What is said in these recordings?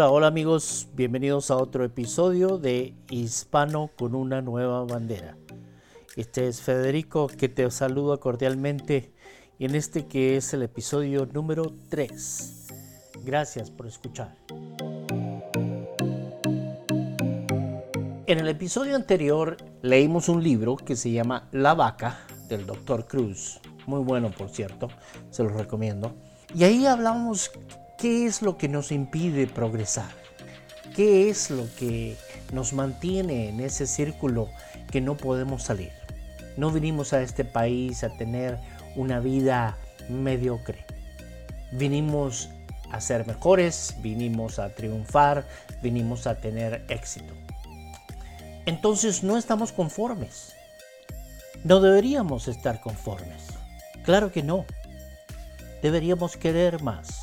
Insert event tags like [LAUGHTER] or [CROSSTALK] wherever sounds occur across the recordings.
Hola, hola amigos, bienvenidos a otro episodio de Hispano con una nueva bandera. Este es Federico que te saluda cordialmente en este que es el episodio número 3. Gracias por escuchar. En el episodio anterior leímos un libro que se llama La vaca del Dr. Cruz. Muy bueno, por cierto, se lo recomiendo. Y ahí hablamos qué es lo que nos impide progresar, qué es lo que nos mantiene en ese círculo que no podemos salir. No vinimos a este país a tener una vida mediocre. Vinimos a ser mejores, vinimos a triunfar, vinimos a tener éxito entonces no estamos conformes. No deberíamos estar conformes. Claro que no. Deberíamos querer más.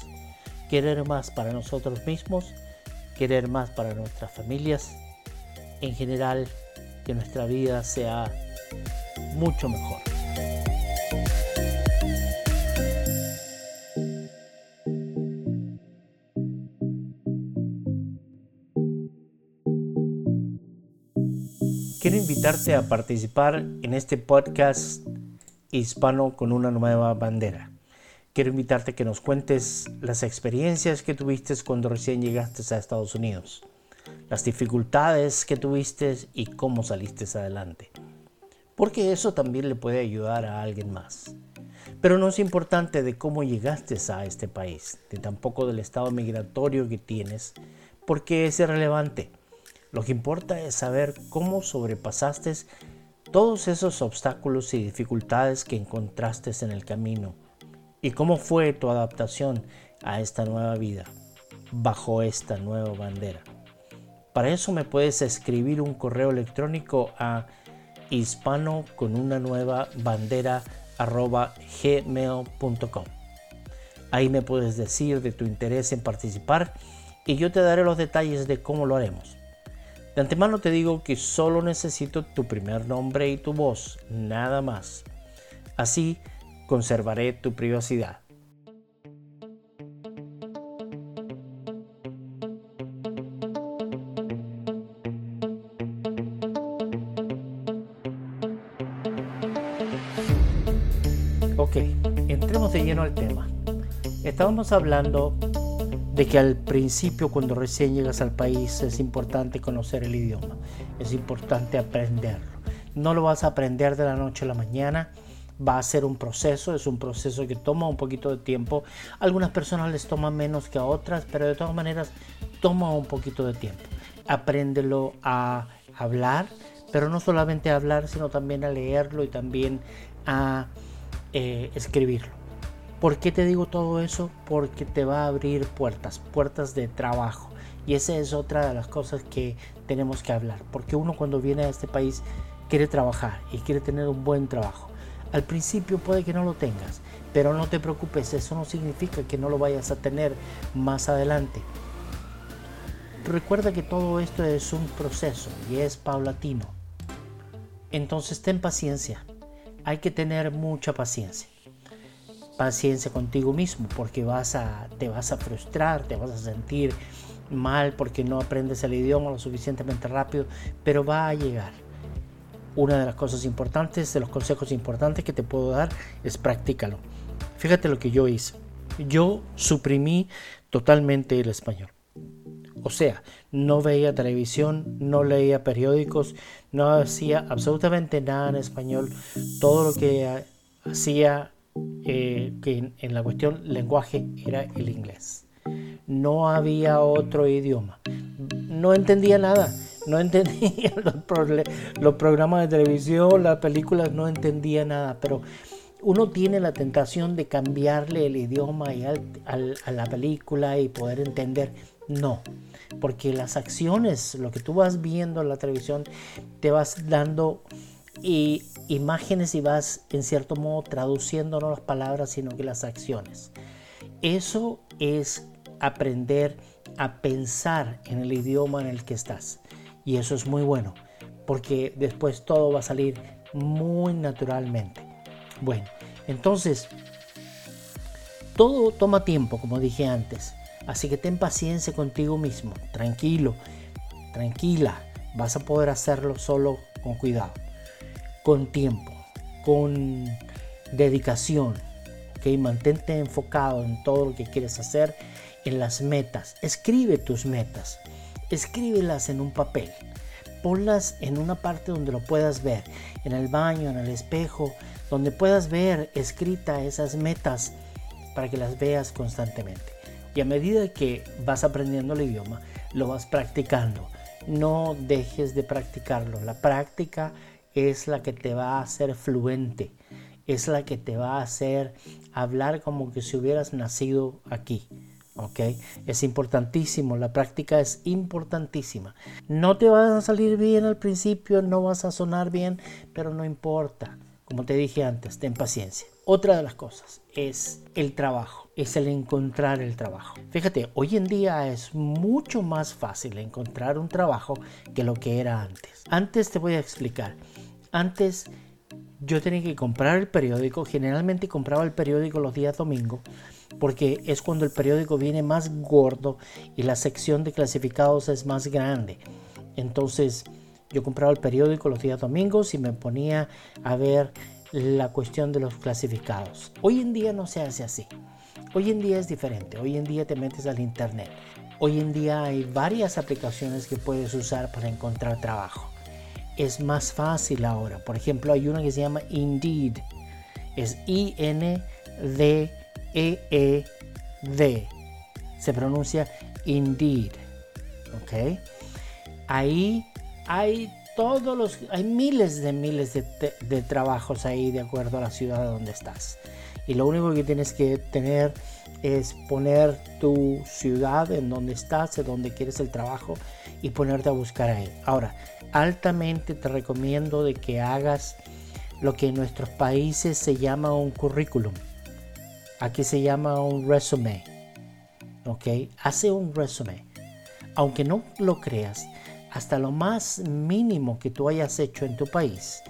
Querer más para nosotros mismos, querer más para nuestras familias. En general, que nuestra vida sea mucho mejor. Quiero invitarte a participar en este podcast hispano con una nueva bandera. Quiero invitarte a que nos cuentes las experiencias que tuviste cuando recién llegaste a Estados Unidos, las dificultades que tuviste y cómo saliste adelante. Porque eso también le puede ayudar a alguien más. Pero no es importante de cómo llegaste a este país, ni tampoco del estado migratorio que tienes, porque es irrelevante. Lo que importa es saber cómo sobrepasaste todos esos obstáculos y dificultades que encontraste en el camino y cómo fue tu adaptación a esta nueva vida bajo esta nueva bandera. Para eso me puedes escribir un correo electrónico a hispano con una nueva bandera gmail.com. Ahí me puedes decir de tu interés en participar y yo te daré los detalles de cómo lo haremos. De antemano te digo que solo necesito tu primer nombre y tu voz, nada más. Así conservaré tu privacidad. Ok, entremos de lleno al tema. Estábamos hablando de que al principio cuando recién llegas al país es importante conocer el idioma, es importante aprenderlo. No lo vas a aprender de la noche a la mañana, va a ser un proceso, es un proceso que toma un poquito de tiempo. algunas personas les toma menos que a otras, pero de todas maneras toma un poquito de tiempo. Apréndelo a hablar, pero no solamente a hablar, sino también a leerlo y también a eh, escribirlo. ¿Por qué te digo todo eso? Porque te va a abrir puertas, puertas de trabajo. Y esa es otra de las cosas que tenemos que hablar. Porque uno cuando viene a este país quiere trabajar y quiere tener un buen trabajo. Al principio puede que no lo tengas, pero no te preocupes, eso no significa que no lo vayas a tener más adelante. Recuerda que todo esto es un proceso y es paulatino. Entonces ten paciencia. Hay que tener mucha paciencia paciencia contigo mismo porque vas a, te vas a frustrar, te vas a sentir mal porque no aprendes el idioma lo suficientemente rápido, pero va a llegar. Una de las cosas importantes, de los consejos importantes que te puedo dar es practícalo. Fíjate lo que yo hice. Yo suprimí totalmente el español. O sea, no veía televisión, no leía periódicos, no hacía absolutamente nada en español. Todo lo que hacía eh, que en, la cuestión lenguaje era el inglés. No había otro idioma. No entendía nada. No entendía [LAUGHS] los, programas de televisión, las películas, no entendía nada. Pero uno tiene la tentación de cambiarle el idioma y a la película y poder entender. No, porque las acciones, lo que tú vas viendo en la televisión, te vas dando y imágenes y vas en cierto modo traduciendo no las palabras sino que las acciones. Eso es aprender a pensar en el idioma en el que estás y eso es muy bueno porque después todo va a salir muy naturalmente. Bueno, entonces todo toma tiempo como dije antes. Así que ten paciencia contigo mismo, tranquilo, tranquila. Vas a poder hacerlo solo con cuidado, con tiempo, con dedicación. ¿okay? Mantente enfocado en todo lo que quieres hacer, en las metas. Escribe tus metas, escríbelas en un papel. Ponlas en una parte donde lo puedas ver, en el baño, en el espejo, donde puedas ver escrita esas metas para que las veas constantemente. Y a medida que vas aprendiendo el idioma, lo vas practicando. No dejes de practicarlo. La práctica es la que te va a hacer fluente, es la que te va a hacer hablar como que si hubieras nacido aquí. ¿Ok? Es importantísimo, la práctica es importantísima. No te va a salir bien al principio, no vas a sonar bien, pero no importa. Como te dije antes, ten paciencia. Otra de las cosas es el trabajo, es el encontrar el trabajo. Fíjate, hoy en día es mucho más fácil encontrar un trabajo que lo que era antes. Antes te voy a explicar. Antes yo tenía que comprar el periódico, generalmente compraba el periódico los días domingos, porque es cuando el periódico viene más gordo y la sección de clasificados es más grande. Entonces, yo compraba el periódico los días domingos y me ponía a ver la cuestión de los clasificados. Hoy en día no se hace así. Hoy en día es diferente. Hoy en día te metes al internet. Hoy en día hay varias aplicaciones que puedes usar para encontrar trabajo. Es más fácil ahora. Por ejemplo, hay una que se llama Indeed. Es I-N-D-E-E-D. Se pronuncia Indeed. ¿Ok? Ahí hay todos los, hay miles de miles de, trabajos ahí de acuerdo a la ciudad donde estás. Y lo único que tienes que tener es poner tu ciudad en donde estás, en donde quieres el trabajo y ponerte a buscar ahí. Ahora, altamente te recomiendo de que hagas lo que en nuestros países se llama un currículum. Aquí se llama un resumen. ¿Ok? Hace un resumen. Aunque no lo creas, hasta lo más mínimo que tú hayas hecho en tu país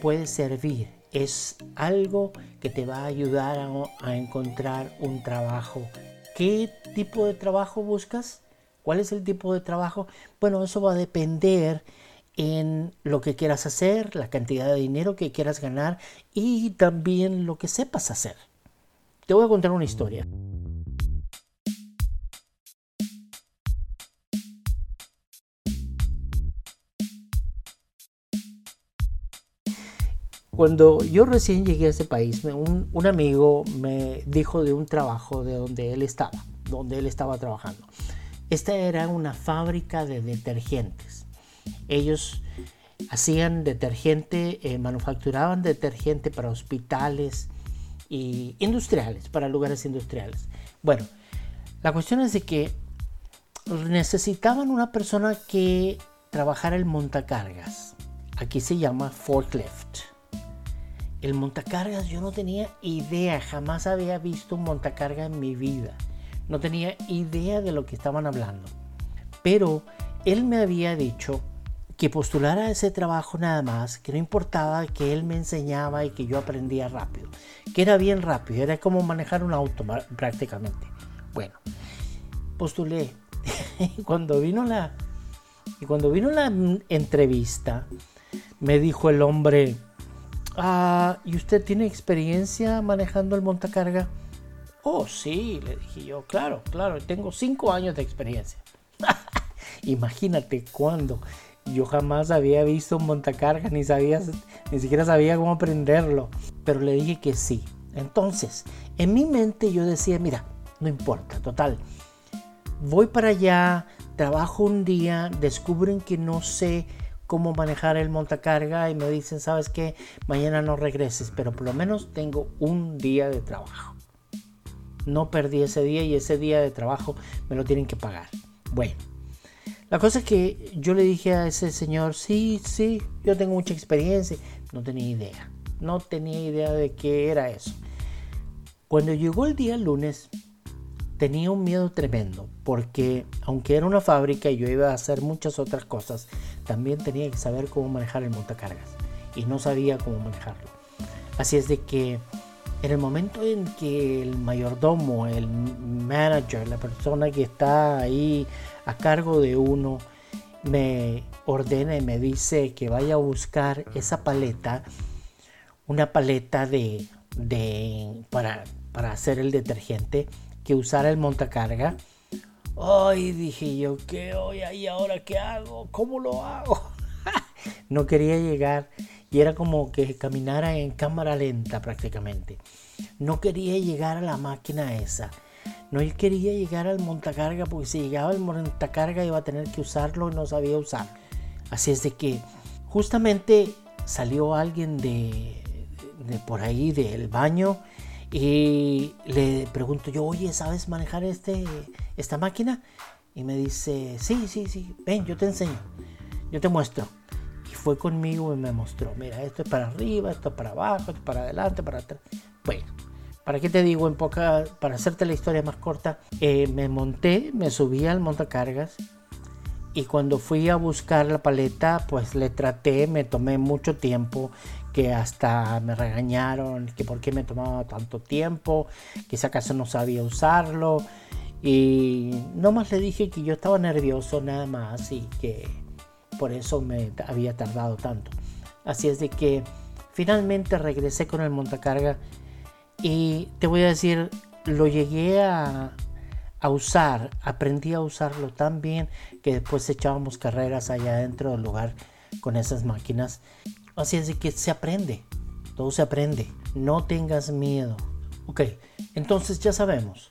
puede servir. Es algo que te va a ayudar a, encontrar un trabajo. ¿Qué tipo de trabajo buscas? ¿Cuál es el tipo de trabajo? Bueno, eso va a depender en lo que quieras hacer, la cantidad de dinero que quieras ganar y también lo que sepas hacer. Te voy a contar una historia. Cuando yo recién llegué a ese país, un, un, amigo me dijo de un trabajo de donde él estaba, donde él estaba trabajando. Esta era una fábrica de detergentes. Ellos hacían detergente, eh, manufacturaban detergente para hospitales industriales, para lugares industriales. Bueno, la cuestión es de que necesitaban una persona que trabajara el montacargas. Aquí se llama forklift. El montacargas yo no tenía idea, jamás había visto un montacarga en mi vida. No tenía idea de lo que estaban hablando. Pero él me había dicho que postulara ese trabajo nada más, que no importaba que él me enseñaba y que yo aprendía rápido, que era bien rápido, era como manejar un auto prácticamente. Bueno, postulé. y [LAUGHS] cuando vino la y cuando vino la entrevista, me dijo el hombre, Ah, ¿y usted tiene experiencia manejando el montacarga? Oh, sí, le dije yo, claro, claro, tengo cinco años de experiencia. [LAUGHS] Imagínate cuando yo jamás había visto un montacarga, ni sabía, ni siquiera sabía cómo aprenderlo. Pero le dije que sí. Entonces, en mi mente yo decía, mira, no importa, total. Voy para allá, trabajo un día, descubren que no sé cómo manejar el montacarga y me dicen, sabes que mañana no regreses, pero por lo menos tengo un día de trabajo. No perdí ese día y ese día de trabajo me lo tienen que pagar. Bueno, la cosa es que yo le dije a ese señor, sí, sí, yo tengo mucha experiencia. No tenía idea, no tenía idea de qué era eso. Cuando llegó el día lunes, tenía un miedo tremendo porque aunque era una fábrica y yo iba a hacer muchas otras cosas, también tenía que saber cómo manejar el montacargas y no sabía cómo manejarlo. Así es de que En el momento en que el mayordomo, el manager, la persona que está ahí a cargo de uno, me ordena y me dice que vaya a buscar esa paleta, una paleta de, de para, para hacer el detergente, que usara el montacarga. Ay, dije yo, ¿qué hoy y ahora qué hago? ¿Cómo lo hago? [LAUGHS] no quería llegar y era como que caminara en cámara lenta prácticamente. No quería llegar a la máquina esa. No quería llegar al montacarga porque si llegaba al montacarga iba a tener que usarlo y no sabía usar. Así es de que justamente salió alguien de, por ahí del baño y le pregunto yo, oye, ¿sabes manejar este, esta máquina? Y me dice, sí, sí, sí, ven, yo te enseño, yo te muestro. Y fue conmigo y me mostró, mira, esto es para arriba, esto es para abajo, esto es para adelante, para atrás. Bueno, ¿para qué te digo? En poca, para hacerte la historia más corta, eh, me monté, me subí al montacargas y cuando fui a buscar la paleta, pues le traté, me tomé mucho tiempo, que hasta me regañaron, que por qué me tomaba tanto tiempo, que si acaso no sabía usarlo. Y nomás le dije que yo estaba nervioso nada más y que por eso me había tardado tanto. Así es de que finalmente regresé con el montacarga y te voy a decir, lo llegué a, usar, aprendí a usarlo tan bien que después echábamos carreras allá dentro del lugar con esas máquinas. Así es de que se aprende, todo se aprende, no tengas miedo. Ok, entonces ya sabemos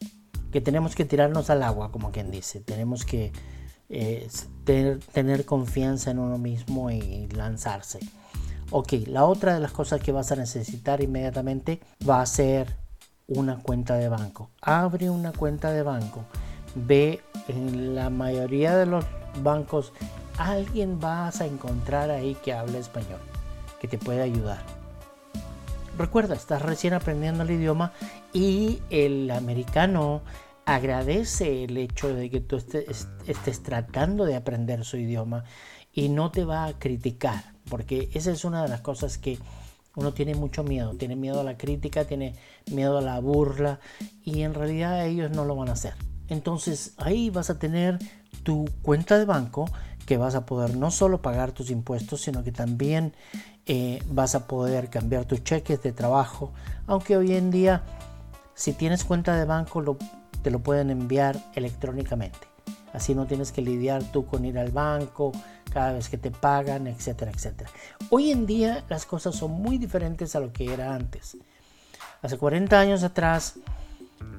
que tenemos que tirarnos al agua, como quien dice, tenemos que eh, tener confianza en uno mismo y lanzarse. Ok, la otra de las cosas que vas a necesitar inmediatamente va a ser una cuenta de banco. Abre una cuenta de banco. Ve en la mayoría de los bancos alguien vas a encontrar ahí que hable español, que te puede ayudar. Recuerda, estás recién aprendiendo el idioma y el americano agradece el hecho de que tú estés, estés tratando de aprender su idioma y no te va a criticar, porque esa es una de las cosas que uno tiene mucho miedo, tiene miedo a la crítica, tiene miedo a la burla y en realidad ellos no lo van a hacer. Entonces ahí vas a tener tu cuenta de banco que vas a poder no solo pagar tus impuestos, sino que también eh, vas a poder cambiar tus cheques de trabajo, aunque hoy en día si tienes cuenta de banco te lo pueden enviar electrónicamente. Así no tienes que lidiar tú con ir al banco cada vez que te pagan, etcétera, etcétera. Hoy en día las cosas son muy diferentes a lo que era antes. Hace 40 años atrás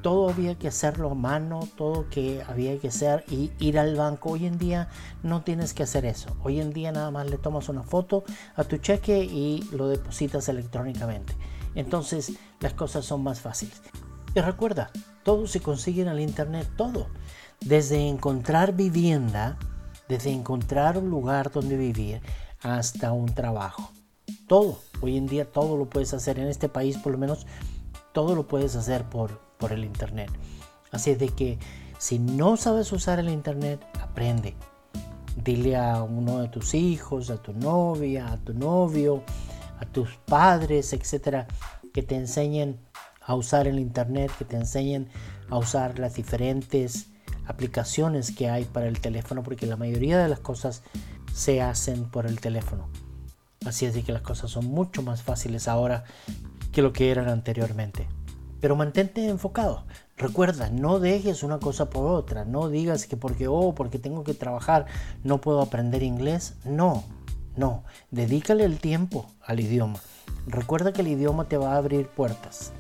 todo había que hacerlo a mano, todo que había que hacer y ir al banco. Hoy en día no tienes que hacer eso. Hoy en día nada más le tomas una foto a tu cheque y lo depositas electrónicamente. Entonces las cosas son más fáciles. Y recuerda, todo se consigue en el internet, todo. Desde encontrar vivienda, desde encontrar un lugar donde vivir hasta un trabajo. Todo, hoy en día todo lo puedes hacer en este país, por lo menos todo lo puedes hacer por, por el internet. Así de que si no sabes usar el internet, aprende. Dile a uno de tus hijos, a tu novia, a tu novio, a tus padres, etcétera, que te enseñen a usar el internet, que te enseñen a usar las diferentes aplicaciones que hay para el teléfono, porque la mayoría de las cosas se hacen por el teléfono. Así es de que las cosas son mucho más fáciles ahora que lo que eran anteriormente. Pero mantente enfocado. Recuerda, no dejes una cosa por otra. No digas que porque, oh, porque tengo que trabajar, no puedo aprender inglés. No, no. Dedícale el tiempo al idioma. Recuerda que el idioma te va a abrir puertas.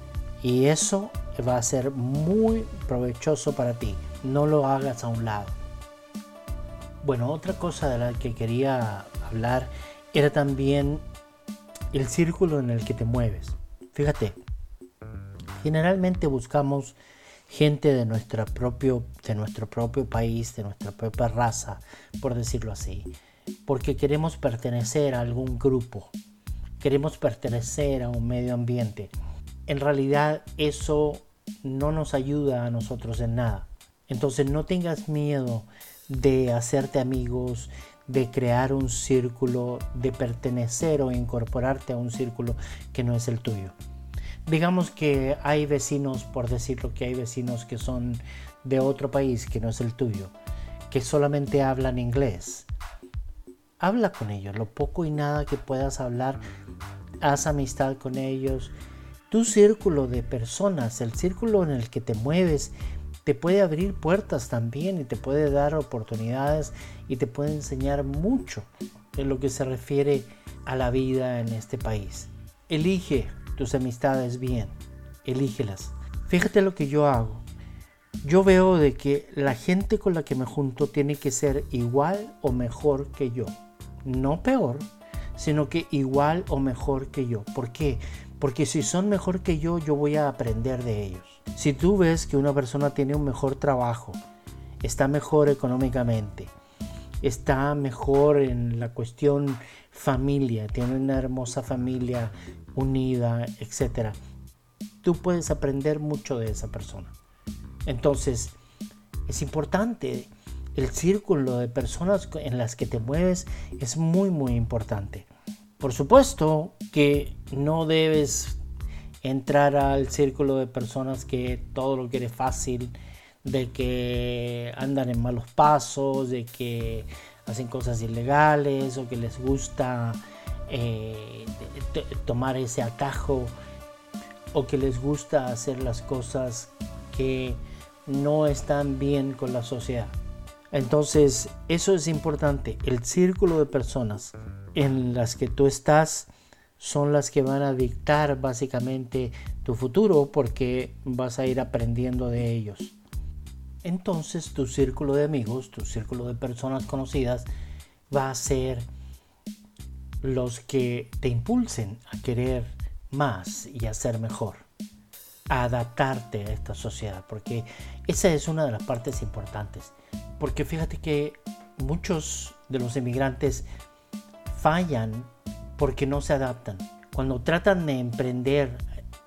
Y eso va a ser muy provechoso para ti. No lo hagas a un lado. Bueno, otra cosa de la que quería hablar era también el círculo en el que te mueves. Fíjate, generalmente buscamos gente de, propio, de nuestro propio país, de nuestra propia raza, por decirlo así, porque queremos pertenecer a algún grupo, queremos pertenecer a un medio ambiente en realidad eso no nos ayuda a nosotros en nada. Entonces no tengas miedo de hacerte amigos, de crear un círculo, de pertenecer o incorporarte a un círculo que no es el tuyo. digamos que hay vecinos, por decirlo que hay vecinos que son de otro país que no es el tuyo, que solamente hablan inglés. Habla con ellos, lo poco y nada que puedas hablar, haz amistad con ellos. Tu círculo de personas, el círculo en el que te mueves, te puede abrir puertas también y te puede dar oportunidades y te puede enseñar mucho en lo que se refiere a la vida en este país. Elige tus amistades bien, elígelas. Fíjate lo que yo hago. Yo veo de que la gente con la que me junto tiene que ser igual o mejor que yo. No peor, sino que igual o mejor que yo. ¿Por qué? Porque si son mejor que yo, yo voy a aprender de ellos. Si tú ves que una persona tiene un mejor trabajo, está mejor económicamente, está mejor en la cuestión familia, tiene una hermosa familia unida, etc. Tú puedes aprender mucho de esa persona. Entonces, es importante. El círculo de personas en las que te mueves es muy, muy importante. Por supuesto que no debes entrar al círculo de personas que todo lo quiere fácil, de que andan en malos pasos, de que hacen cosas ilegales o que les gusta eh, tomar ese atajo o que les gusta hacer las cosas que no están bien con la sociedad. Entonces, eso es importante. El círculo de personas en las que tú estás son las que van a dictar básicamente tu futuro porque vas a ir aprendiendo de ellos. Entonces tu círculo de amigos, tu círculo de personas conocidas va a ser los que te impulsen a querer más y a ser mejor, a adaptarte a esta sociedad, porque esa es una de las partes importantes. Porque fíjate que muchos de los inmigrantes fallan porque no se adaptan. Cuando tratan de emprender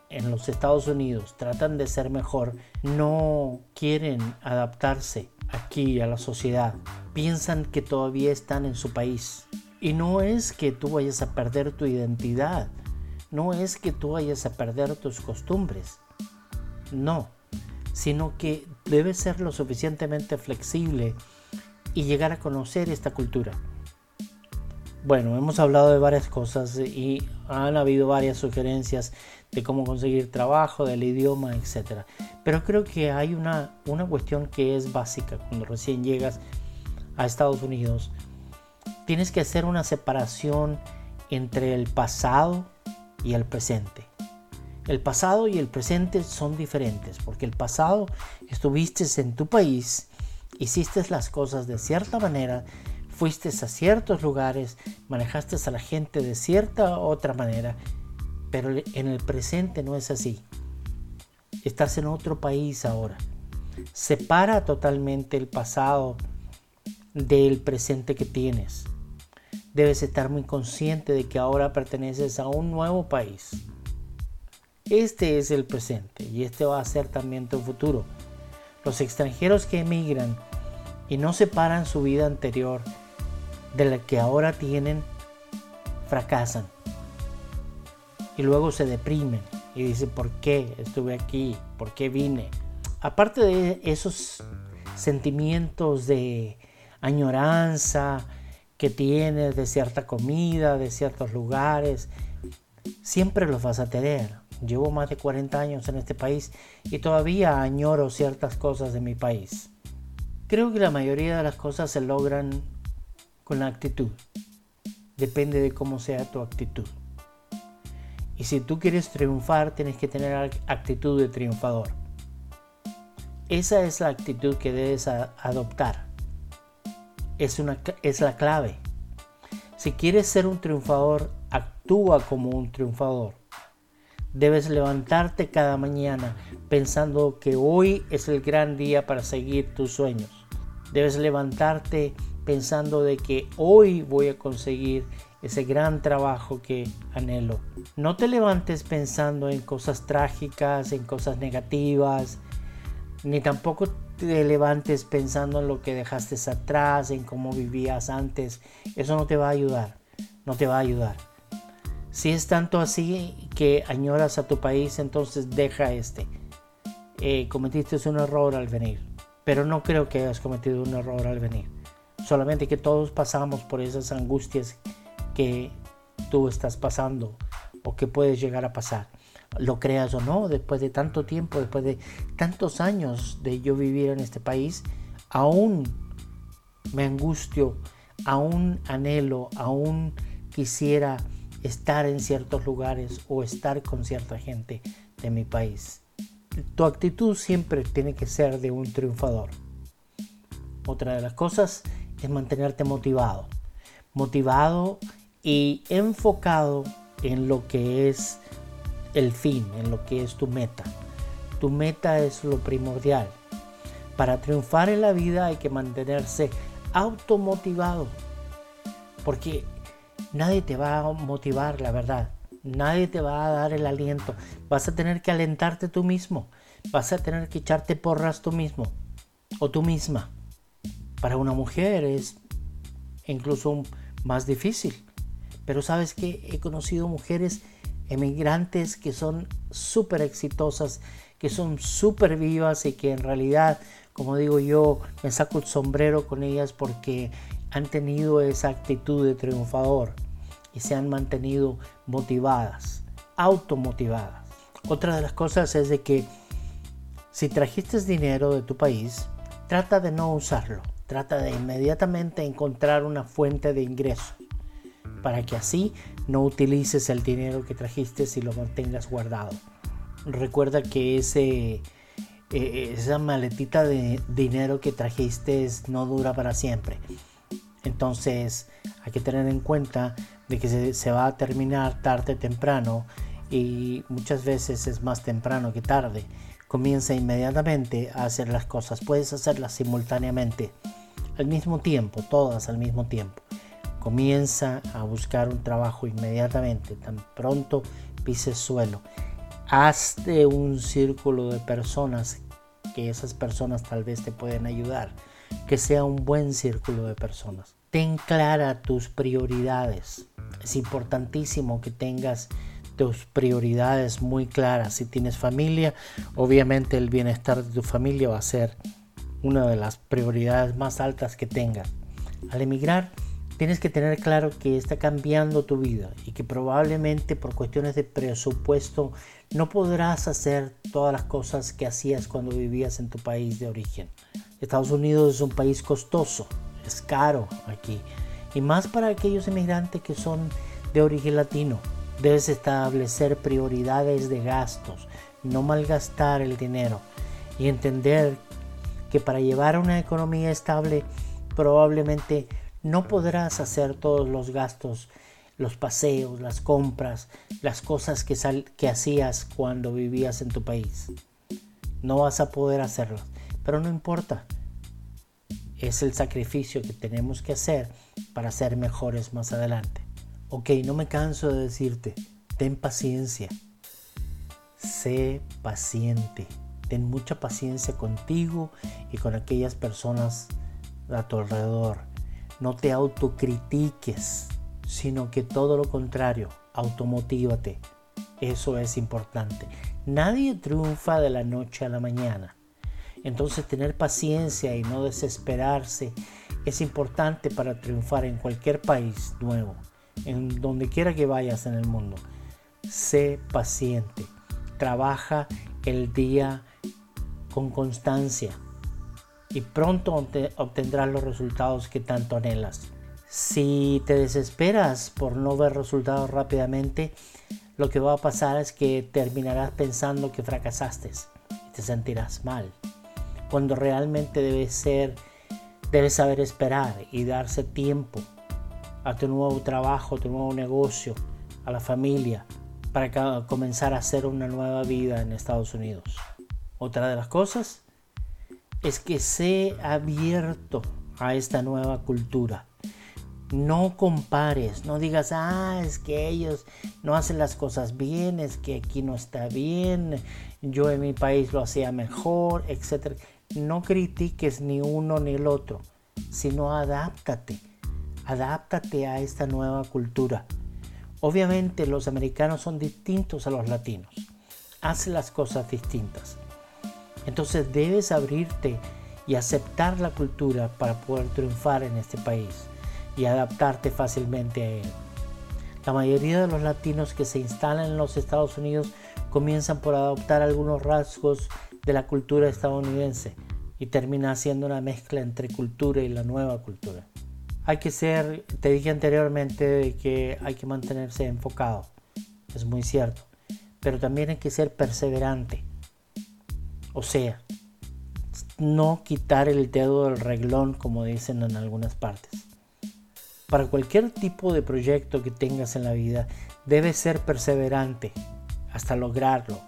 en los Estados Unidos, tratan de ser mejor, no quieren adaptarse aquí a la sociedad. Piensan que todavía están en su país. Y no es que tú vayas a perder tu identidad, no es que tú vayas a perder tus costumbres, no, sino que debes ser lo suficientemente flexible y llegar a conocer esta cultura. Bueno, hemos hablado de varias cosas y han habido varias sugerencias de cómo conseguir trabajo, del idioma, etc. Pero creo que hay una, una cuestión que es básica cuando recién llegas a Estados Unidos tienes que hacer una separación entre el pasado y el presente. El pasado y el presente son diferentes porque el pasado estuviste en tu país, hiciste las cosas de cierta manera, fuiste a ciertos lugares, manejaste a la gente de cierta otra manera, pero en el presente no es así. Estás en otro país ahora. Separa totalmente el pasado del presente que tienes debes estar muy consciente de que ahora perteneces a un nuevo país. Este es el presente y este va a ser también tu futuro. Los extranjeros que emigran y no separan su vida anterior de la que ahora tienen, fracasan. Y luego se deprimen y dicen, ¿por qué estuve aquí? ¿Por qué vine? Aparte de esos sentimientos de añoranza, que tienes de cierta comida, de ciertos lugares, siempre los vas a tener. Llevo más de 40 años en este país y todavía añoro ciertas cosas de mi país. Creo que la mayoría de las cosas se logran con la actitud. Depende de cómo sea tu actitud. Y si tú quieres triunfar, tienes que tener actitud de triunfador. Esa es la actitud que debes adoptar es, una, es la clave. Si quieres ser un triunfador, actúa como un triunfador. Debes levantarte cada mañana pensando que hoy es el gran día para seguir tus sueños. Debes levantarte pensando de que hoy voy a conseguir ese gran trabajo que anhelo. No te levantes pensando en cosas trágicas, en cosas negativas, ni tampoco te levantes pensando en lo que dejaste atrás, en cómo vivías antes. Eso no te va a ayudar, no te va a ayudar. Si es tanto así que añoras a tu país, entonces deja este. Eh, cometiste un error al venir, pero no creo que hayas cometido un error al venir. Solamente que todos pasamos por esas angustias que tú estás pasando o que puedes llegar a pasar. Lo creas o no, después de tanto tiempo, después de tantos años de yo vivir en este país, aún me angustio, aún anhelo, aún quisiera estar en ciertos lugares o estar con cierta gente de mi país. Tu actitud siempre tiene que ser de un triunfador. Otra de las cosas es mantenerte motivado. Motivado y enfocado en lo que es el fin, en lo que es tu meta. Tu meta es lo primordial. Para triunfar en la vida hay que mantenerse automotivado. Porque nadie te va a motivar, la verdad. Nadie te va a dar el aliento. Vas a tener que alentarte tú mismo. Vas a tener que echarte porras tú mismo o tú misma. Para una mujer es incluso más difícil. Pero sabes que he conocido mujeres emigrantes que son súper exitosas, que son súper vivas y que en realidad, como digo yo, me saco el sombrero con ellas porque han tenido esa actitud de triunfador y se han mantenido motivadas, automotivadas. Otra de las cosas es de que si trajiste dinero de tu país, trata de no usarlo. Trata de inmediatamente encontrar una fuente de ingreso para que así no utilices el dinero que trajiste y lo mantengas guardado. Recuerda que ese, eh, esa maletita de dinero que trajiste no dura para siempre. Entonces hay que tener en cuenta de que se, se va a terminar tarde o temprano y muchas veces es más temprano que tarde. Comienza inmediatamente a hacer las cosas. Puedes hacerlas simultáneamente al mismo tiempo, todas al mismo tiempo. Comienza a buscar un trabajo inmediatamente, tan pronto pises suelo. Hazte un círculo de personas que esas personas tal vez te pueden ayudar. Que sea un buen círculo de personas. Ten clara tus prioridades. Es importantísimo que tengas tus prioridades muy claras. Si tienes familia, obviamente el bienestar de tu familia va a ser una de las prioridades más altas que tengas. Al emigrar, tienes que tener claro que está cambiando tu vida y que probablemente por cuestiones de presupuesto no podrás hacer todas las cosas que hacías cuando vivías en tu país de origen. Estados Unidos es un país costoso, es caro aquí. Y más para aquellos emigrantes que son de origen latino. Debes establecer prioridades de gastos, no malgastar el dinero y entender que para llevar una economía estable probablemente no podrás hacer todos los gastos, los paseos, las compras, las cosas que, que hacías cuando vivías en tu país. No vas a poder hacerlo, pero no importa. Es el sacrificio que tenemos que hacer para ser mejores más adelante. Ok, no me canso de decirte, ten paciencia. Sé paciente. Ten mucha paciencia contigo y con aquellas personas a tu alrededor. No te autocritiques, sino que todo lo contrario, automotívate. Eso es importante. Nadie triunfa de la noche a la mañana. Entonces tener paciencia y no desesperarse es importante para triunfar en cualquier país nuevo, en donde quiera que vayas en el mundo. Sé paciente. Trabaja el día con constancia y pronto obtendrás los resultados que tanto anhelas. Si te desesperas por no ver resultados rápidamente, lo que va a pasar es que terminarás pensando que fracasaste y te sentirás mal. Cuando realmente debes ser, debes saber esperar y darse tiempo a tu nuevo trabajo, a tu nuevo negocio, a la familia, para comenzar a hacer una nueva vida en Estados Unidos. Otra de las cosas es que sé abierto a esta nueva cultura. No compares, no digas, ah, es que ellos no hacen las cosas bien, es que aquí no está bien, yo en mi país lo hacía mejor, etc. No critiques ni uno ni el otro, sino adáptate, adáptate a esta nueva cultura. Obviamente los americanos son distintos a los latinos, hacen las cosas distintas. Entonces debes abrirte y aceptar la cultura para poder triunfar en este país y adaptarte fácilmente a él. La mayoría de los latinos que se instalan en los Estados Unidos comienzan por adoptar algunos rasgos de la cultura estadounidense y termina haciendo una mezcla entre cultura y la nueva cultura hay que ser, te dije anteriormente que hay que mantenerse enfocado, es muy cierto, pero también hay que ser perseverante. O sea, no quitar el dedo del reglón como dicen en algunas partes. Para cualquier tipo de proyecto que tengas en la vida, debes ser perseverante hasta lograrlo.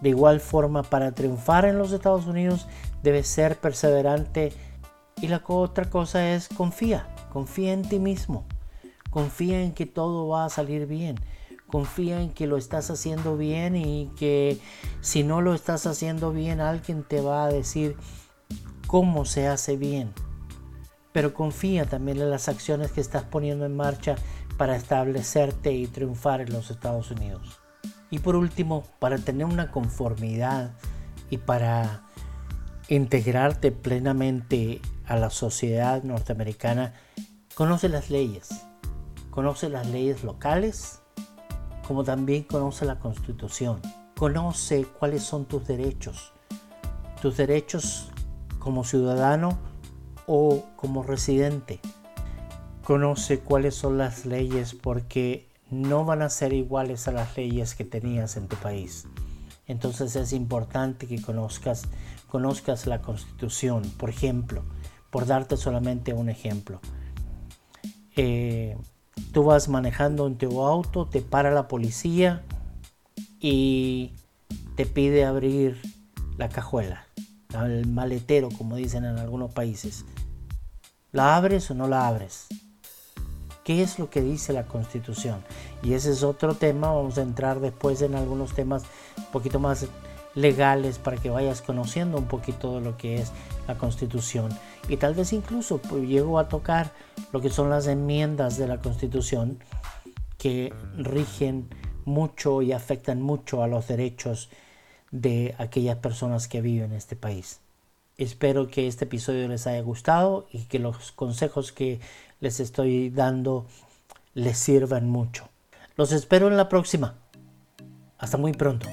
De igual forma, para triunfar en los Estados Unidos, debes ser perseverante y la otra cosa es confía, confía en ti mismo, confía en que todo va a salir bien, confía en que lo estás haciendo bien y que si no lo estás haciendo bien alguien te va a decir cómo se hace bien. Pero confía también en las acciones que estás poniendo en marcha para establecerte y triunfar en los Estados Unidos. Y por último, para tener una conformidad y para integrarte plenamente a la sociedad norteamericana, conoce las leyes, conoce las leyes locales, como también conoce la constitución, conoce cuáles son tus derechos, tus derechos como ciudadano o como residente. Conoce cuáles son las leyes porque no van a ser iguales a las leyes que tenías en tu país. Entonces es importante que conozcas, conozcas la constitución. Por ejemplo, por darte solamente un ejemplo. Eh, tú vas manejando en tu auto, te para la policía y te pide abrir la cajuela, el maletero, como dicen en algunos países. ¿La abres o no la abres? ¿Qué es lo que dice la Constitución? Y ese es otro tema, vamos a entrar después en algunos temas un poquito más legales para que vayas conociendo un poquito de lo que es la Constitución y tal vez incluso pues, llego a tocar lo que son las enmiendas de la Constitución que rigen mucho y afectan mucho a los derechos de aquellas personas que viven en este país. Espero que este episodio les haya gustado y que los consejos que les estoy dando les sirvan mucho. Los espero en la próxima. Hasta muy pronto.